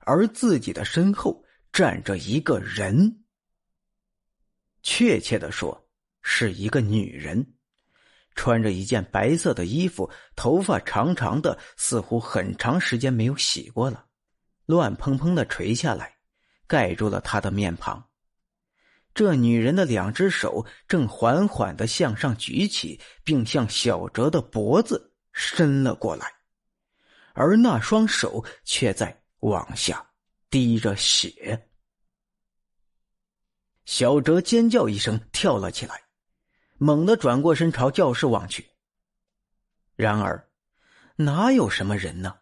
而自己的身后站着一个人，确切的说，是一个女人，穿着一件白色的衣服，头发长长的，似乎很长时间没有洗过了，乱蓬蓬的垂下来，盖住了她的面庞。这女人的两只手正缓缓的向上举起，并向小哲的脖子伸了过来，而那双手却在往下滴着血。小哲尖叫一声，跳了起来，猛地转过身朝教室望去。然而，哪有什么人呢？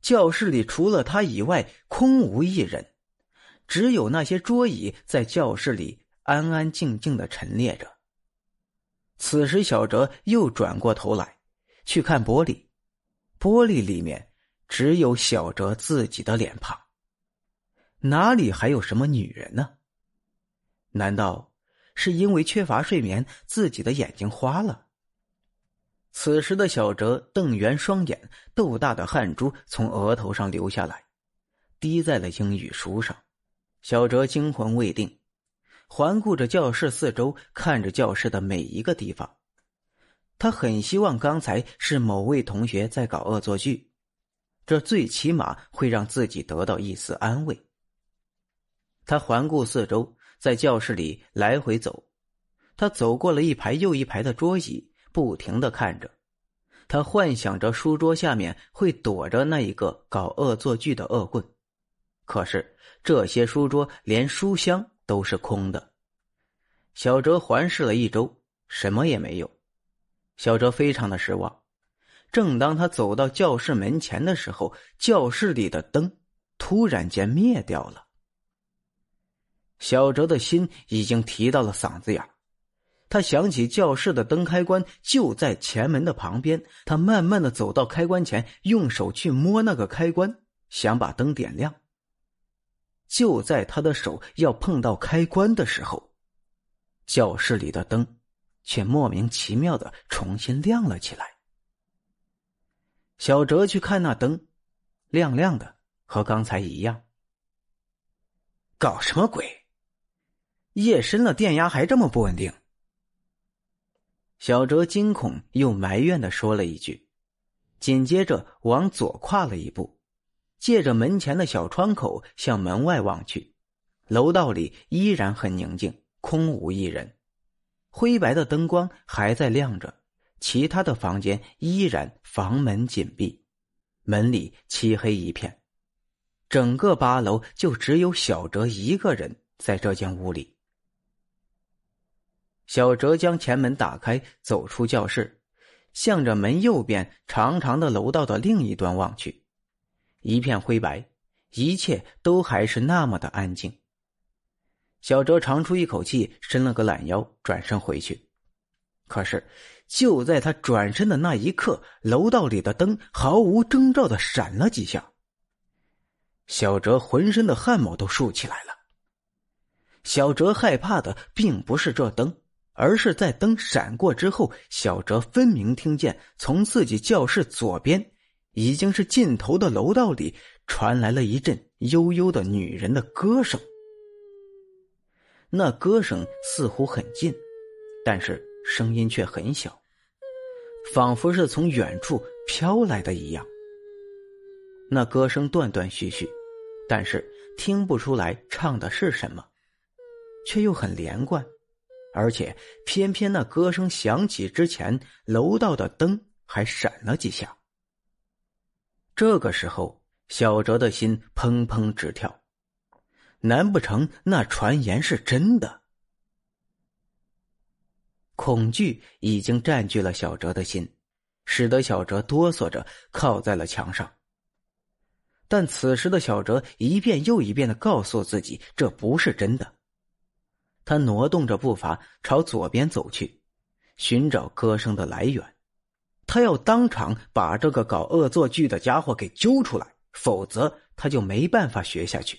教室里除了他以外，空无一人。只有那些桌椅在教室里安安静静的陈列着。此时，小哲又转过头来，去看玻璃，玻璃里面只有小哲自己的脸庞，哪里还有什么女人呢？难道是因为缺乏睡眠，自己的眼睛花了？此时的小哲瞪圆双眼，豆大的汗珠从额头上流下来，滴在了英语书上。小哲惊魂未定，环顾着教室四周，看着教室的每一个地方。他很希望刚才是某位同学在搞恶作剧，这最起码会让自己得到一丝安慰。他环顾四周，在教室里来回走。他走过了一排又一排的桌椅，不停的看着。他幻想着书桌下面会躲着那一个搞恶作剧的恶棍。可是这些书桌连书箱都是空的。小哲环视了一周，什么也没有。小哲非常的失望。正当他走到教室门前的时候，教室里的灯突然间灭掉了。小哲的心已经提到了嗓子眼他想起教室的灯开关就在前门的旁边，他慢慢的走到开关前，用手去摸那个开关，想把灯点亮。就在他的手要碰到开关的时候，教室里的灯却莫名其妙的重新亮了起来。小哲去看那灯，亮亮的，和刚才一样。搞什么鬼？夜深了，电压还这么不稳定。小哲惊恐又埋怨的说了一句，紧接着往左跨了一步。借着门前的小窗口向门外望去，楼道里依然很宁静，空无一人。灰白的灯光还在亮着，其他的房间依然房门紧闭，门里漆黑一片。整个八楼就只有小哲一个人在这间屋里。小哲将前门打开，走出教室，向着门右边长长的楼道的另一端望去。一片灰白，一切都还是那么的安静。小哲长出一口气，伸了个懒腰，转身回去。可是，就在他转身的那一刻，楼道里的灯毫无征兆的闪了几下。小哲浑身的汗毛都竖起来了。小哲害怕的并不是这灯，而是在灯闪过之后，小哲分明听见从自己教室左边。已经是尽头的楼道里传来了一阵悠悠的女人的歌声，那歌声似乎很近，但是声音却很小，仿佛是从远处飘来的一样。那歌声断断续续，但是听不出来唱的是什么，却又很连贯，而且偏偏那歌声响起之前，楼道的灯还闪了几下。这个时候，小哲的心砰砰直跳，难不成那传言是真的？恐惧已经占据了小哲的心，使得小哲哆嗦着靠在了墙上。但此时的小哲一遍又一遍的告诉自己，这不是真的。他挪动着步伐朝左边走去，寻找歌声的来源。他要当场把这个搞恶作剧的家伙给揪出来，否则他就没办法学下去。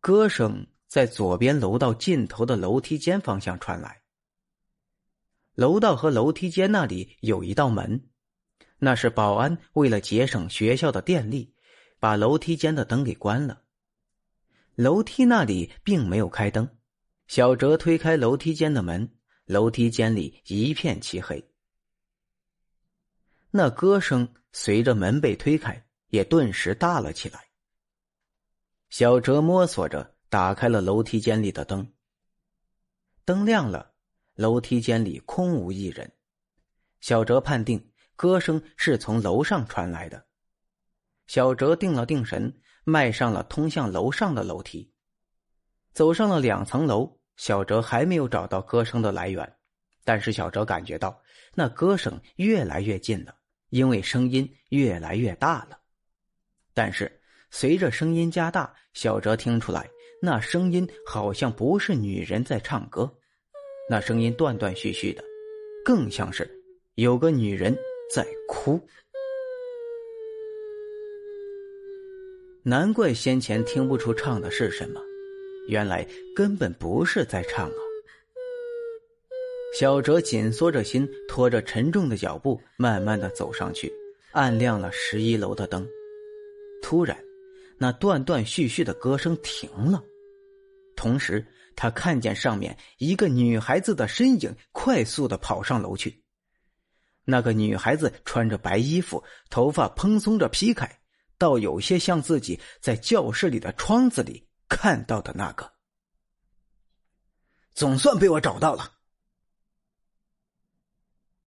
歌声在左边楼道尽头的楼梯间方向传来。楼道和楼梯间那里有一道门，那是保安为了节省学校的电力，把楼梯间的灯给关了。楼梯那里并没有开灯，小哲推开楼梯间的门，楼梯间里一片漆黑。那歌声随着门被推开，也顿时大了起来。小哲摸索着打开了楼梯间里的灯，灯亮了，楼梯间里空无一人。小哲判定歌声是从楼上传来的。小哲定了定神，迈上了通向楼上的楼梯。走上了两层楼，小哲还没有找到歌声的来源，但是小哲感觉到那歌声越来越近了。因为声音越来越大了，但是随着声音加大，小哲听出来那声音好像不是女人在唱歌，那声音断断续续的，更像是有个女人在哭。难怪先前听不出唱的是什么，原来根本不是在唱啊。小哲紧缩着心，拖着沉重的脚步，慢慢的走上去，按亮了十一楼的灯。突然，那断断续续的歌声停了，同时他看见上面一个女孩子的身影快速的跑上楼去。那个女孩子穿着白衣服，头发蓬松着披开，倒有些像自己在教室里的窗子里看到的那个。总算被我找到了。